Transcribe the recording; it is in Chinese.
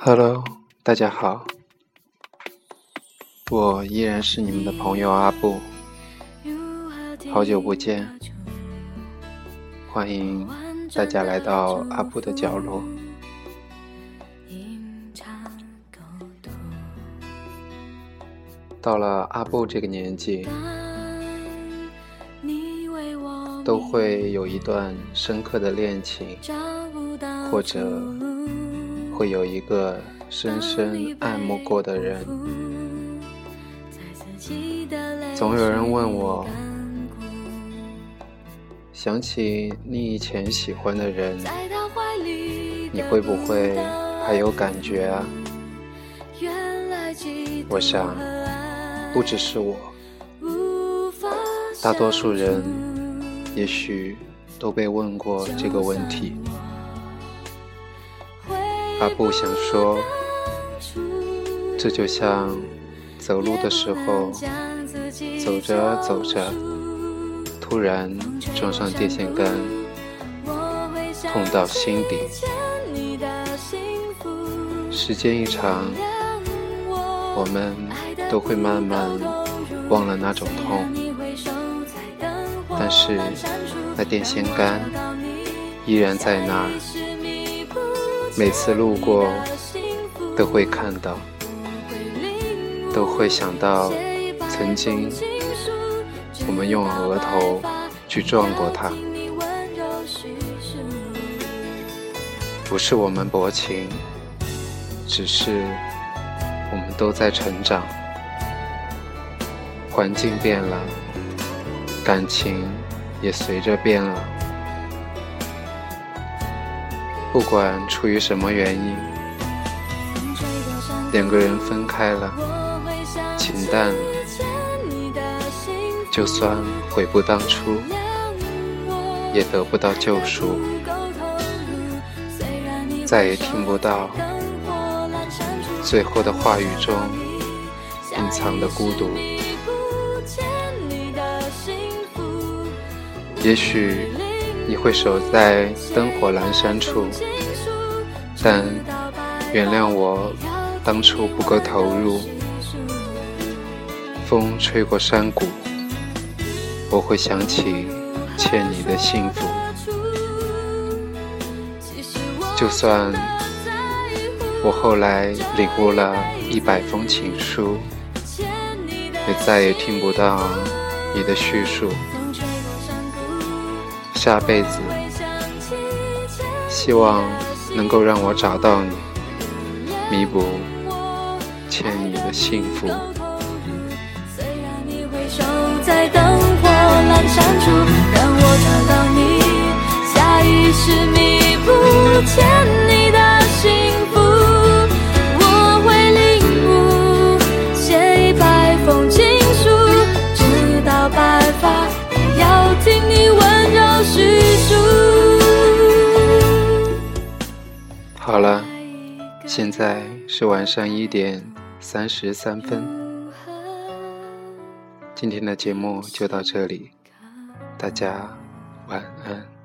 Hello，大家好，我依然是你们的朋友阿布，好久不见，欢迎大家来到阿布的角落。到了阿布这个年纪，都会有一段深刻的恋情，或者会有一个深深爱慕过的人。总有人问我，想起你以前喜欢的人，你会不会还有感觉啊？我想。不只是我，大多数人也许都被问过这个问题。阿布想说，这就像走路的时候，走着走着，突然撞上电线杆，痛到心底。时间一长，我们。都会慢慢忘了那种痛，但是那电线杆依然在那儿。每次路过都会看到，都会想到曾经我们用额头去撞过它。不是我们薄情，只是我们都在成长。环境变了，感情也随着变了。不管出于什么原因，两个人分开了，情淡了，就算悔不当初，也得不到救赎，再也听不到最后的话语中隐藏的孤独。也许你会守在灯火阑珊处，但原谅我当初不够投入。风吹过山谷，我会想起欠你的幸福。就算我后来领悟了一百封情书，也再也听不到你的叙述。下辈子，希望能够让我找到你，弥补欠你的幸福。虽然你会守在灯火阑珊处，现在是晚上一点三十三分。今天的节目就到这里，大家晚安。